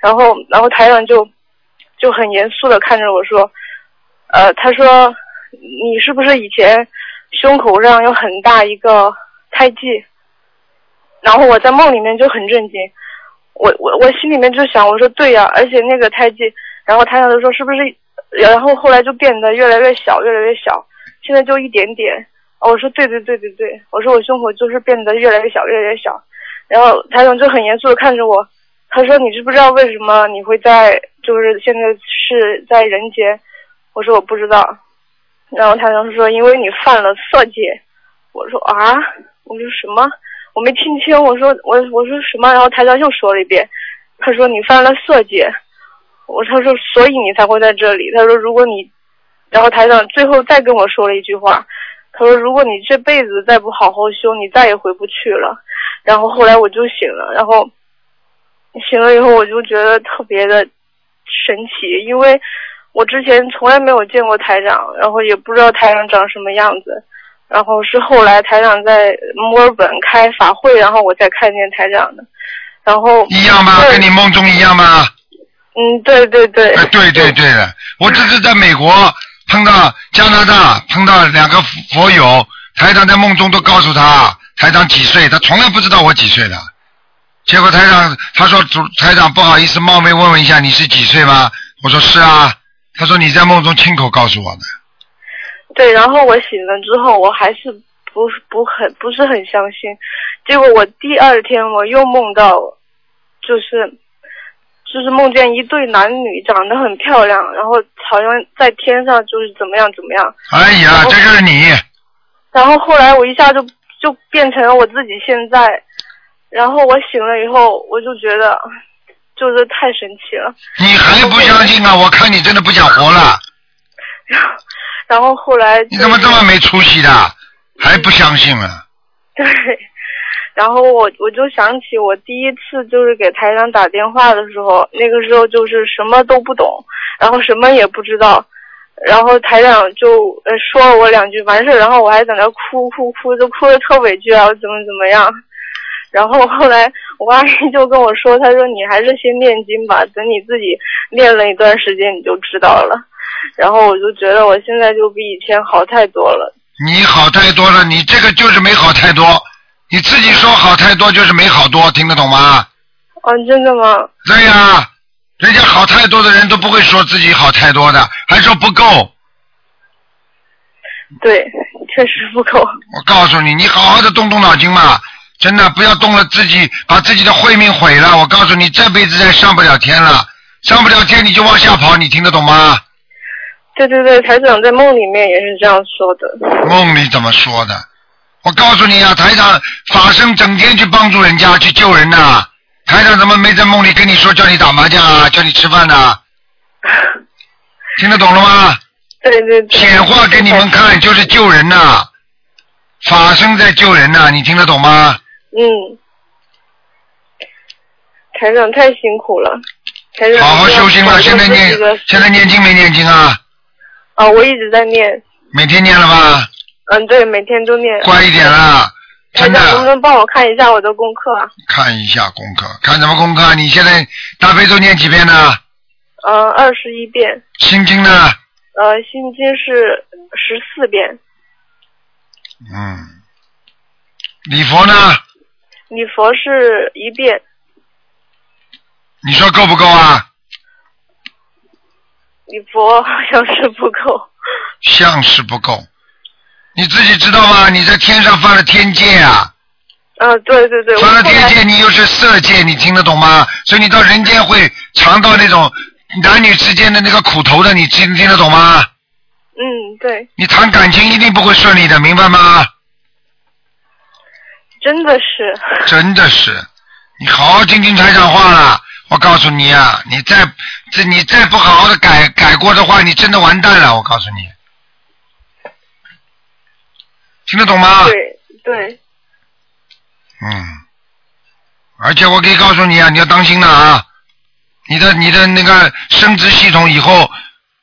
然后然后台长就就很严肃的看着我说，呃，他说你是不是以前胸口上有很大一个胎记？然后我在梦里面就很震惊，我我我心里面就想，我说对呀、而且那个胎记，然后台长就说是不是，然后后来就变得越来越小，越来越小，现在就一点点。我说对对对对对，我说我胸口就是变得越来越小，越来越小。然后台长就很严肃的看着我，他说你知不知道为什么你会在就是现在是在人间？我说我不知道。然后台长说因为你犯了色戒。我说啊，我说什么？我没听清。我说我我说什么？然后台长又说了一遍，他说你犯了色戒。我他说所以你才会在这里。他说如果你，然后台长最后再跟我说了一句话，他说如果你这辈子再不好好修，你再也回不去了。然后后来我就醒了，然后醒了以后我就觉得特别的神奇，因为我之前从来没有见过台长，然后也不知道台长长什么样子。然后是后来台长在墨尔本开法会，然后我才看见台长的。然后一样吗？跟你梦中一样吗？嗯，对对对。哎，对对对的，我这次在美国碰到加拿大碰到两个佛友，台长在梦中都告诉他台长几岁，他从来不知道我几岁的。结果台长他说主台长不好意思冒昧问问一下你是几岁吗？我说是啊。他说你在梦中亲口告诉我的。对，然后我醒了之后，我还是不不很不是很相信。结果我第二天我又梦到，就是就是梦见一对男女长得很漂亮，然后好像在天上就是怎么样怎么样。哎呀，这就是你。然后后来我一下就就变成了我自己现在，然后我醒了以后，我就觉得就是太神奇了。你还不相信啊？我看你真的不想活了。然后后来、就是、你怎么这么没出息的？还不相信了？对，然后我我就想起我第一次就是给台长打电话的时候，那个时候就是什么都不懂，然后什么也不知道，然后台长就呃说了我两句完事，然后我还在那哭哭哭，就哭的特委屈啊，怎么怎么样。然后后来我阿姨就跟我说，她说你还是先念经吧，等你自己练了一段时间你就知道了。然后我就觉得我现在就比以前好太多了。你好太多了，你这个就是没好太多。你自己说好太多就是没好多，听得懂吗？啊，真的吗？对呀、人家好太多的人都不会说自己好太多的，还说不够。对，确实不够。我告诉你，你好好的动动脑筋嘛，真的不要动了自己，把自己的慧命毁了。我告诉你，这辈子再上不了天了，上不了天你就往下跑，你听得懂吗？对对对，台长在梦里面也是这样说的。梦里怎么说的？我告诉你啊，台长法生整天去帮助人家，去救人呐、台长怎么没在梦里跟你说叫你打麻将啊，叫你吃饭呐、听得懂了吗？对对对。显化给你们看，就是救人呐、法生在救人呐、你听得懂吗？嗯。台长太辛苦了，台长。好好修心了，现在念现在念经没念经啊？啊，我一直在念。每天念了吧？嗯，对，每天都念。乖一点啦，真台长，能不。能帮我看一下我的功课啊？看一下功课，看什么功课？你现在大悲咒念几遍呢？嗯，二十一遍。心经呢？呃，心经是十四遍，嗯。礼佛呢？礼佛是一遍。你说够不够啊？礼佛好像是不够。像是不够。你自己知道吗？你在天上犯了天界啊！嗯，对对对。我犯了天界，你又是色戒，你听得懂吗？所以你到人间会尝到那种男女之间的那个苦头的，你听听得懂吗？嗯，对，你谈感情一定不会顺利的，明白吗？真的是。真的是，你好好听听台长话了。我告诉你啊，你再这你再不好好的改改过的话，你真的完蛋了。我告诉你，听得懂吗？对对，嗯，而且我可以告诉你啊，你要当心了啊！你的你的那个生殖系统以后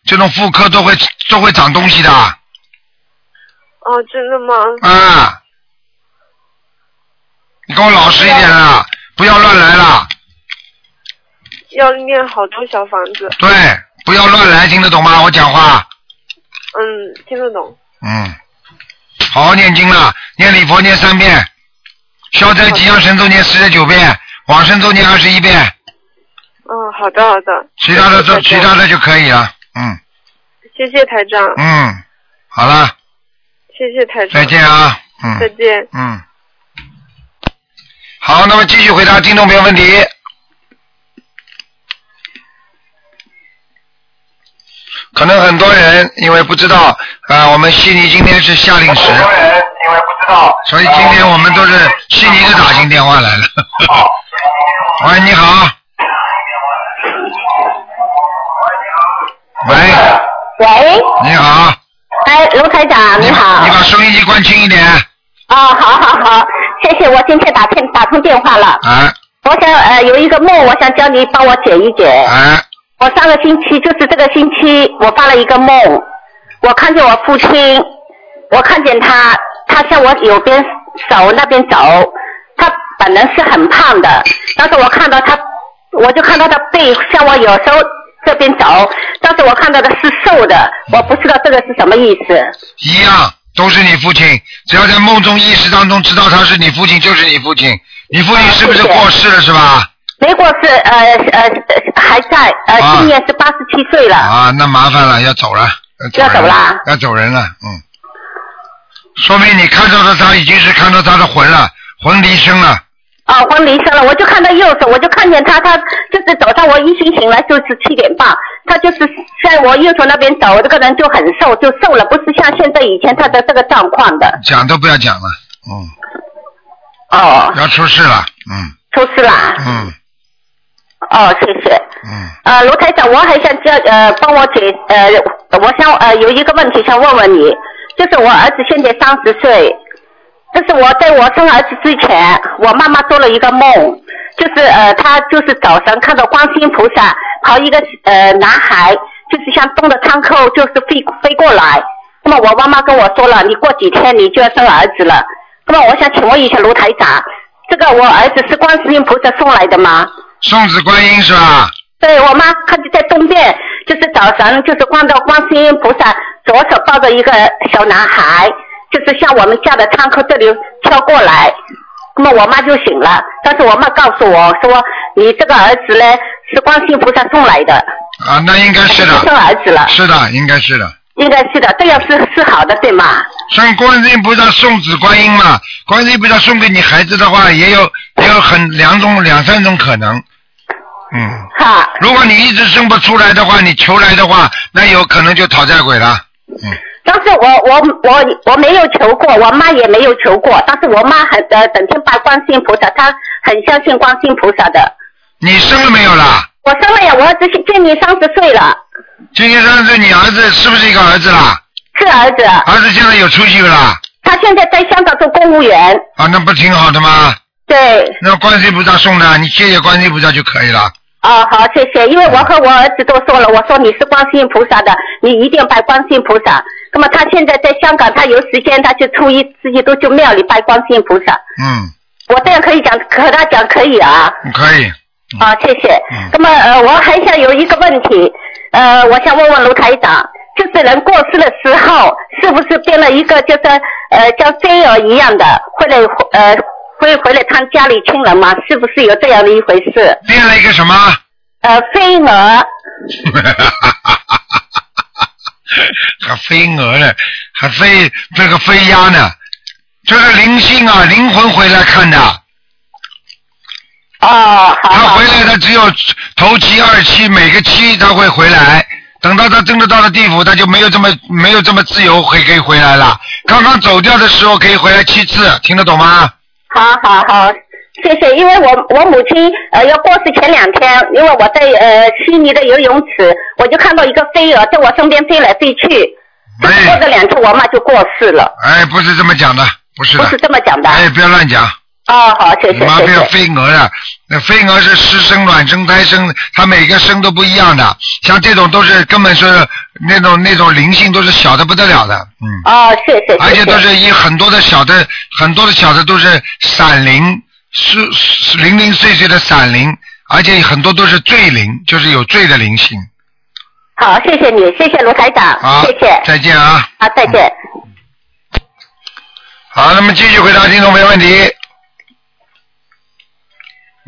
这种妇科都会都会长东西的哦，真的吗？啊！你跟我老实一点啊，不要乱来了。要念好多小房子。对，不要乱来，听得懂吗？我讲话，嗯，听得懂。嗯，好好念经了，念礼佛念三遍，消灾吉祥神咒念四十九遍，往生咒念二十一遍，嗯，好的好的。其他的谢谢台长都其他的就可以了。嗯谢谢台长，嗯，好了，谢谢台长。再见啊。嗯。再见。嗯。好，那么继续回答听众朋友问题。可能很多人因为不知道，啊、我们悉尼今天是夏令时，因为不知道，所以今天我们都是悉尼的打进电话来了。喂，你好。喂，喂，你好。哎，卢台长，你好。你把收音机关轻一点。哦，好好好，谢谢，我今天打电打通电话了。啊我想呃有一个梦，我想叫你帮我解一解。啊我上个星期就是这个星期，我发了一个梦，我看见我父亲，我看见他，他向我右边手那边走，他本人是很胖的，但是我看到他，我就看到他背向我有时候这边走，但是我看到的是瘦的，我不知道这个是什么意思。一样，都是你父亲。只要在梦中意识当中知道他是你父亲，就是你父亲。你父亲是不是过世了，是吧？没过世，呃呃还在，呃啊今年是八十七岁了。啊，那麻烦了，要走了，要要走啦要走人了，嗯。说明你看到的他已经是看到他的魂了，魂离身了。啊，魂离生了，我就看到右手，我就看见他，他就是早上我一醒醒来就是七点半，他就是在我右手那边走，这个人就很瘦，就瘦了，不是像现在以前他的这个状况的。讲都不要讲了，嗯，哦，要出事了，嗯出事了。嗯哦，谢谢。嗯，呃，卢台长，我还想叫呃帮我解呃，我想呃有一个问题想问问你，就是我儿子现在三十岁，就是我在我生儿子之前，我妈妈做了一个梦，就是呃她就是早上看到观世音菩萨跑一个呃男孩，就是像东的窗口就是飞飞过来，那么我妈妈跟我说了，你过几天你就要生儿子了，那么我想请问一下卢台长，这个我儿子是观世音菩萨送来的吗？送子观音是吧？对我妈看见在东边，就是早晨就是看到观世音菩萨左手抱着一个小男孩，就是向我们家的窗口这里飘过来，那么我妈就醒了，但是我妈告诉我说，你这个儿子呢是观世音菩萨送来的，啊，那应该是的，生儿子了，是的，应该是的。应该是的，这样是是好的，对吗？像观世音菩萨送子观音嘛，观世音菩萨送给你孩子的话，也有也有很两种两三种可能。嗯。哈。如果你一直生不出来的话，你求来的话，那有可能就讨债鬼了。嗯但是我我我我没有求过，我妈也没有求过，但是我妈很呃整天拜观世音菩萨，她很相信观世音菩萨的。你生了没有啦？我生了呀，我儿子是今年三十岁了，今年三十岁，你儿子是不是一个儿子啦？是儿子。儿子现在有出息了啦？他现在在香港做公务员。啊，那不挺好的吗？对。那观世音菩萨送的，你谢谢观世音菩萨就可以了。哦，好，谢谢。因为我和我儿子都说了，我说你是观世音菩萨的，你一定拜观世音菩萨。那么他现在在香港，他有时间他就初一自己都去庙里拜观世音菩萨。嗯，我这样可以讲，和他讲可以啊。可以。啊，谢谢。那么呃，我还想有一个问题，呃，我想问问卢台长，就是人过世的时候，是不是变了一个就是呃像飞蛾一样的，或者呃会回来看家里亲人吗？是不是有这样的一回事？变了一个什么？呃，飞蛾。还飞蛾呢，还飞这个飞鸭呢，这个灵性啊，灵魂回来看的。哦，他回来，他只有头七、二七，每个七他会回来。等到他真的到了地府，他就没有这么没有这么自由回可以回来了。刚刚走掉的时候可以回来七次，听得懂吗？好好好，谢谢。因为我我母亲呃要过世前两天，因为我在呃悉尼的游泳池，我就看到一个飞蛾在我身边飞来飞去，哎过个两天我妈就过世了。哎，不是这么讲的，不是的。不是这么讲的。哎，不要乱讲。哦，好，谢谢你妈不要。飞蛾了，那飞蛾是湿生、卵生、胎生，它每个生都不一样的。像这种都是根本是那种那种灵性都是小的不得了的，嗯。哦，谢谢。而且都是一很多的小的，很多的小的都是散灵，是是零零碎碎的散灵，而且很多都是罪灵，就是有罪的灵性。好，谢谢你，谢谢卢台长，好，谢谢。再见啊。好，再见。好，那么继续回答听众朋友问题。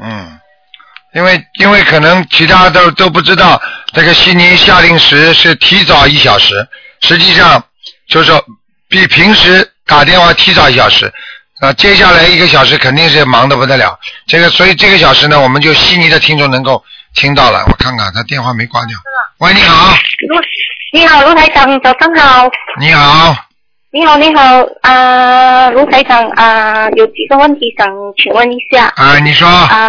嗯，因为因为可能其他都都不知道，这个悉尼下令时是提早一小时，实际上就是说比平时打电话提早一小时。啊，接下来一个小时肯定是忙得不得了。这个，所以这个小时呢，我们就悉尼的听众能够听到了。我看看他电话没挂掉。喂，你好。卢，你好，卢台长，早上好。你好。你好，你好，啊，卢台长啊，有几个问题想请问一下。啊，你说。啊，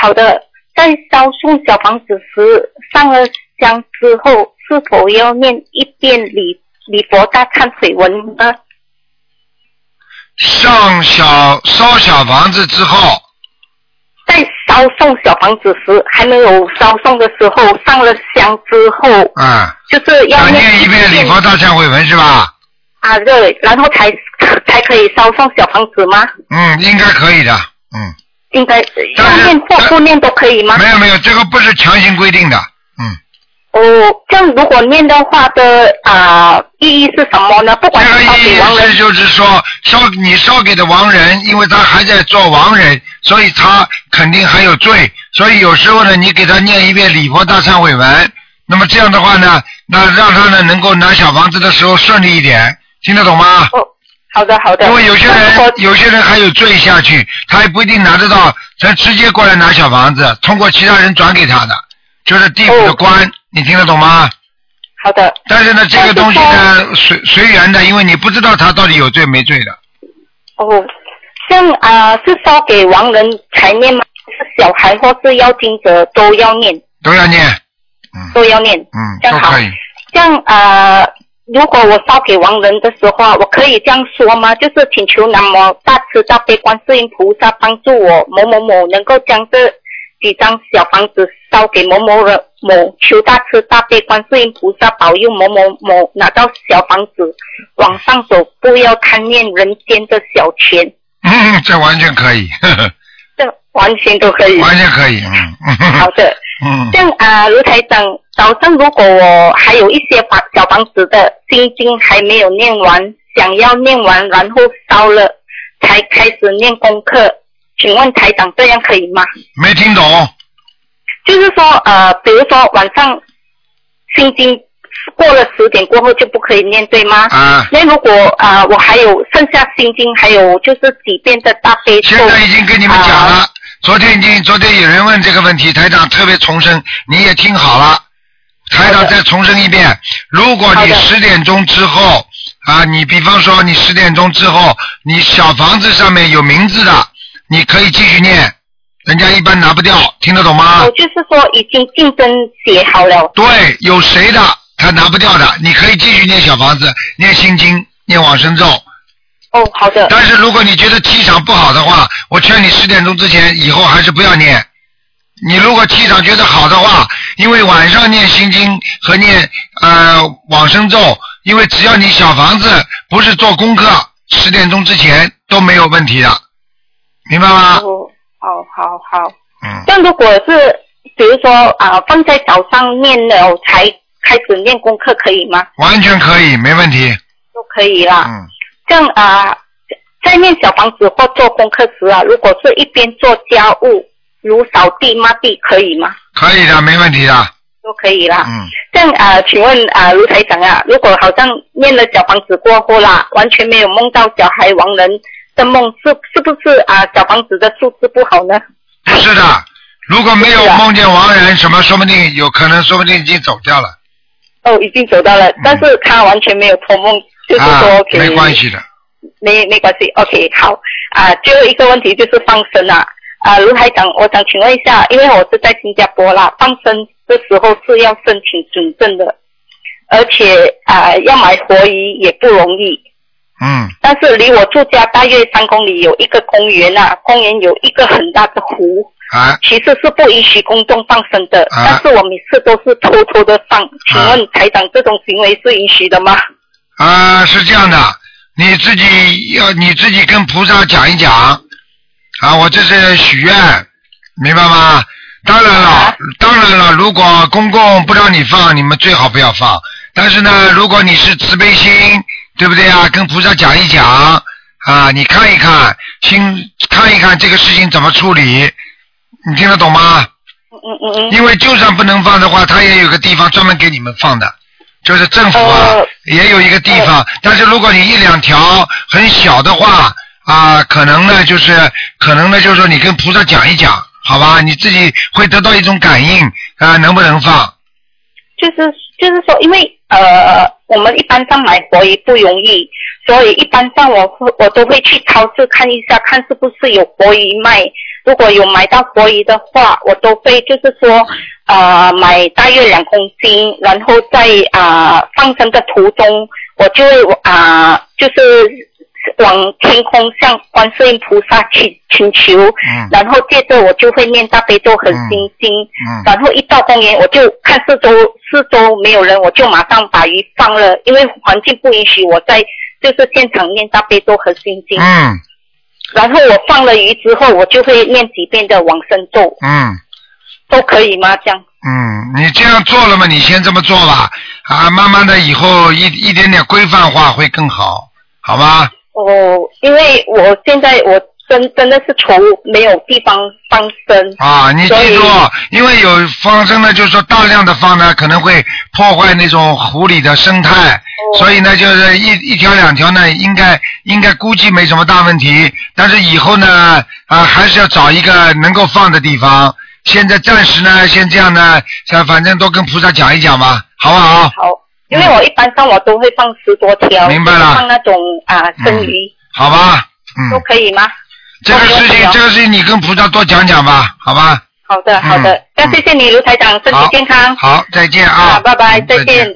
好的，在烧送小房子时，上了香之后，是否要念一遍礼礼佛大忏悔文呢？上小烧小房子之后，在烧送小房子时，还没有烧送的时候，上了香之后，啊，就是要念一遍礼佛大忏悔文是吧？啊，对，然后才才可以烧送小房子吗？嗯，应该可以的，嗯。应该要念或不念都可以吗？没有没有，这个不是强行规定的，嗯。哦，这样如果念的话的啊意义是什么呢？不管是烧给亡人，就是说烧你烧给的亡人，因为他还在做亡人，所以他肯定还有罪。所以有时候呢，你给他念一遍礼佛大忏悔文，那么这样的话呢，那让他呢能够拿小房子的时候顺利一点，听得懂吗？哦，好的好的。因为有些人有些人还有罪下去，他也不一定拿得到，咱直接过来拿小房子，通过其他人转给他的，就是地府的官。你听得懂吗？好的。但是呢，这个东西呢，随随缘的，因为你不知道他到底有罪没罪的。哦，像啊，是烧给亡人才念吗？是小孩或是要经者都要念？都要念。嗯。都要念。嗯。这样好。这样啊，如果我烧给亡人的时候，我可以这样说吗？就是请求南无大慈大悲观世音菩萨帮助我某某某能够将这几张小房子烧给某某人。某求大慈大悲观世音菩萨保佑某某某拿到小房子往上走，不要贪恋人间的小钱。嗯，这完全可以。这完全都可以。完全可以，嗯。好的。嗯。像啊，卢台长，早上如果我还有一些房小房子的心经还没有念完，想要念完然后烧了才开始念功课，请问台长这样可以吗？没听懂。就是说，呃，比如说晚上心经过了十点过后就不可以念，对吗？啊。那如果啊，我还有剩下心经，还有就是几遍的大悲咒。现在已经跟你们讲了，昨天已经，昨天有人问这个问题，台长特别重申，你也听好了，台长再重申一遍，如果你十点钟之后啊，你比方说你十点钟之后，你小房子上面有名字的，你可以继续念。人家一般拿不掉，听得懂吗？我就是说已经竞争写好了。对，有谁的他拿不掉的，你可以继续念小房子，念心经，念往生咒。哦，好的。但是如果你觉得气场不好的话，我劝你十点钟之前以后还是不要念。你如果气场觉得好的话，因为晚上念心经和念呃往生咒，因为只要你小房子不是做功课，十点钟之前都没有问题的，明白吗？好好好，嗯，但如果是比如说啊，放在早上念了才开始念功课，可以吗？完全可以，没问题。都可以啦。嗯。这样啊，在念小房子或做功课时啊，如果是一边做家务，如扫地、抹地，可以吗？可以的，没问题的。都可以啦。嗯。这样啊，请问啊，卢台长啊，如果好像念了小房子过后啦，完全没有梦到小孩亡人。的梦是是不是啊？小房子的数字不好呢？不是的，如果没有梦见亡人，什么说不定有可能，说不定已经走掉了。哦，已经走掉了，但是他完全没有托梦，就是说。没关系的。没没关系，OK，好啊。最后一个问题就是放生啊啊，卢台长，我想请问一下，因为我是在新加坡啦，放生的时候是要申请准证的，而且啊，要买活鱼也不容易。嗯，但是离我住家大约三公里有一个公园啊，公园有一个很大的湖，啊，其实是不允许公众放生的，但是我每次都是偷偷的放，请问台长这种行为是允许的吗？啊，是这样的，你自己要你自己跟菩萨讲一讲，啊，我这是许愿，明白吗？当然了，当然了，如果公公不让你放，你们最好不要放，但是呢，如果你是慈悲心。对不对啊？跟菩萨讲一讲啊，你看一看，心看一看这个事情怎么处理。你听得懂吗？嗯嗯嗯。因为就算不能放的话，他也有个地方专门给你们放的，就是政府啊、呃也有一个地方。但是如果你一两条很小的话啊，可能呢就是可能呢就是说你跟菩萨讲一讲，好吧？你自己会得到一种感应啊，能不能放？就是就是说，因为呃，我们一般上买活鱼不容易，所以一般上我会我都会去超市看一下，看是不是有活鱼卖。如果有买到活鱼的话，我都会就是说呃买大约两公斤，然后在啊、放生的途中，我就会啊、就是往天空向观世音菩萨去请求，嗯。然后接着我就会念大悲咒和心经，嗯。然后一到公园我就看四周四周没有人，我就马上把鱼放了，因为环境不允许我在就是现场念大悲咒和心经。嗯然后我放了鱼之后，我就会念几遍的往生咒，嗯都可以吗？这样？嗯，你这样做了嘛？你先这么做吧，啊，慢慢的以后一一点点规范化会更好，好吗？哦，因为我现在我真真的是愁没有地方放生。啊，你记住，因为有放生呢，就是说大量的放呢，可能会破坏那种湖里的生态，哦所以呢，就是一一条两条呢，应该应该估计没什么大问题，但是以后呢，啊，还是要找一个能够放的地方。现在暂时呢，先这样呢，像反正都跟菩萨讲一讲吧，好不好？好，因为我一般上我都会放十多条，明白了放那种啊生鱼、好吧，嗯都嗯，可以吗？这个事情，这个事情你跟菩萨多讲讲吧，好吧？好的，好的嗯，那谢谢你卢台长，身体健康。好，再见啊啊，拜拜，嗯再见。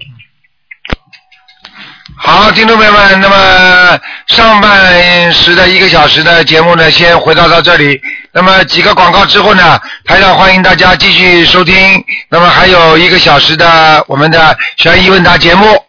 好，听众朋友们，那么上半时的一个小时的节目呢，先回到到这里。那么几个广告之后呢，台长欢迎大家继续收听。那么还有一个小时的我们的悬疑问答节目。